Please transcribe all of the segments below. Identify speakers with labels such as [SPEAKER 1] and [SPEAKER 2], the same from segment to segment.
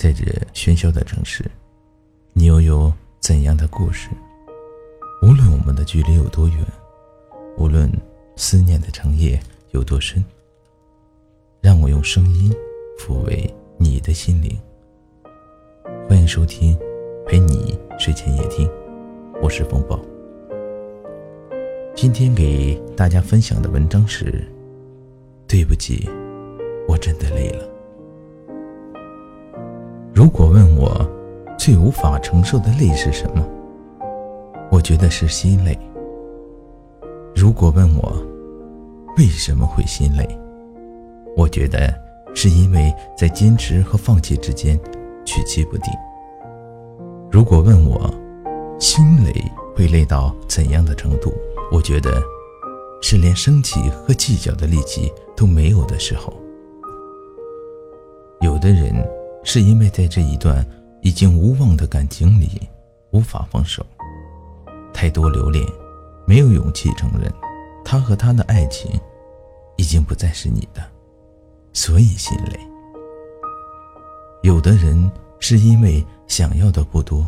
[SPEAKER 1] 在这喧嚣的城市，你又有怎样的故事？无论我们的距离有多远，无论思念的长夜有多深，让我用声音抚慰你的心灵。欢迎收听《陪你睡前夜听》，我是风暴。今天给大家分享的文章是：对不起，我真的累了。如果问我最无法承受的累是什么，我觉得是心累。如果问我为什么会心累，我觉得是因为在坚持和放弃之间取其不定。如果问我心累会累到怎样的程度，我觉得是连生气和计较的力气都没有的时候。有的人。是因为在这一段已经无望的感情里无法放手，太多留恋，没有勇气承认，他和他的爱情已经不再是你的，所以心累。有的人是因为想要的不多，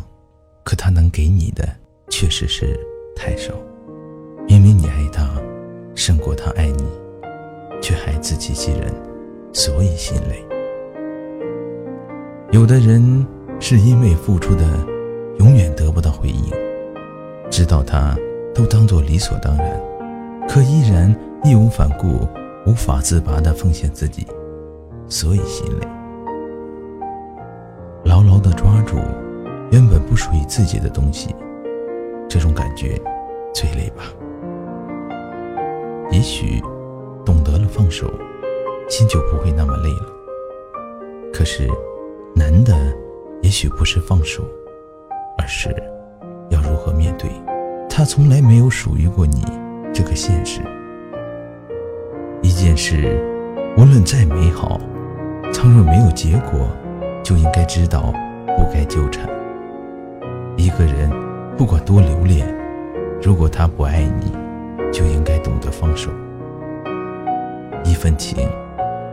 [SPEAKER 1] 可他能给你的确实是太少，因为你爱他胜过他爱你，却还自欺欺人，所以心累。有的人是因为付出的永远得不到回应，知道他都当做理所当然，可依然义无反顾、无法自拔地奉献自己，所以心累。牢牢地抓住原本不属于自己的东西，这种感觉最累吧？也许懂得了放手，心就不会那么累了。可是。难的，也许不是放手，而是要如何面对他从来没有属于过你这个现实。一件事，无论再美好，倘若没有结果，就应该知道不该纠缠。一个人，不管多留恋，如果他不爱你，就应该懂得放手。一份情，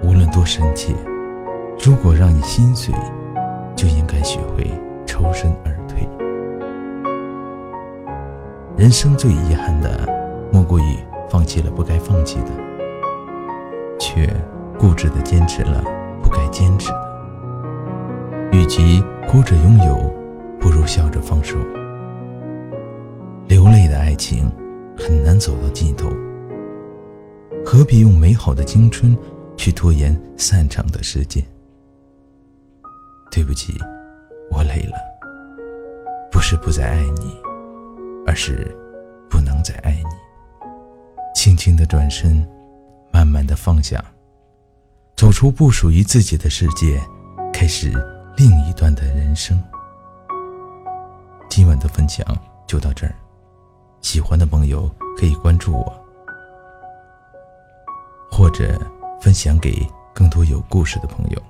[SPEAKER 1] 无论多深切。如果让你心碎，就应该学会抽身而退。人生最遗憾的，莫过于放弃了不该放弃的，却固执的坚持了不该坚持的。与其哭着拥有，不如笑着放手。流泪的爱情很难走到尽头，何必用美好的青春去拖延散场的时间？对不起，我累了。不是不再爱你，而是不能再爱你。轻轻的转身，慢慢的放下，走出不属于自己的世界，开始另一段的人生。今晚的分享就到这儿，喜欢的朋友可以关注我，或者分享给更多有故事的朋友。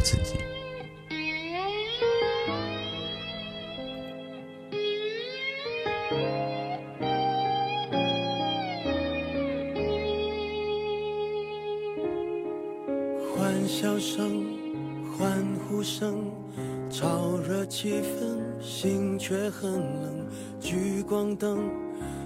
[SPEAKER 1] 好自己。
[SPEAKER 2] 欢笑声，欢呼声。炒热气氛，心却很冷。聚光灯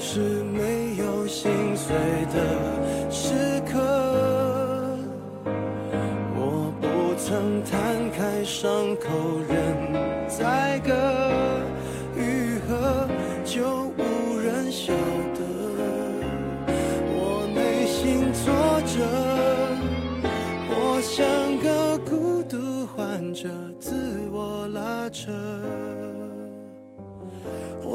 [SPEAKER 2] 不表示没有心碎的时刻。我不曾摊开伤口任宰割，愈合就无人晓得。我内心挫折，我像个。着自我拉扯。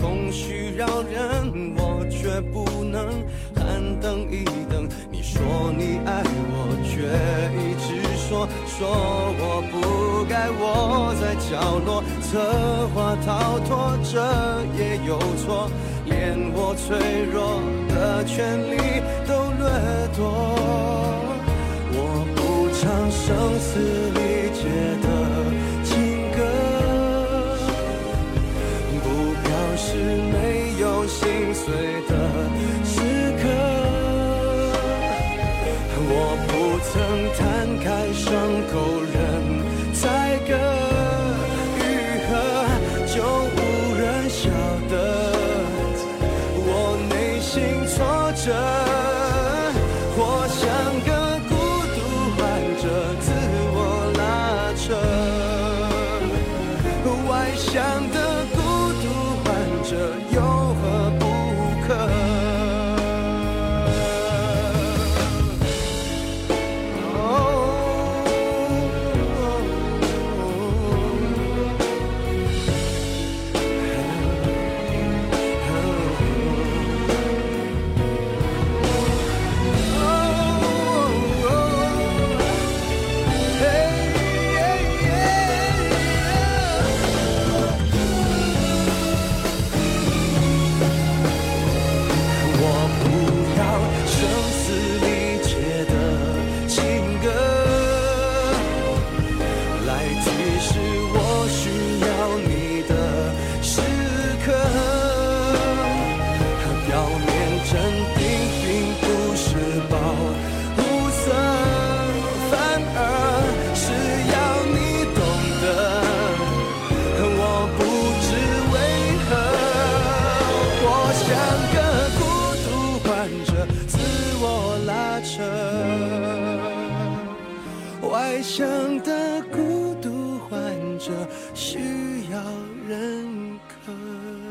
[SPEAKER 2] 空虚扰人，我却不能喊等一等。你说你爱我，却一直说说我不该窝在角落，策划逃脱，这也有错。连我脆弱的权利都外向的孤独患者需要认可。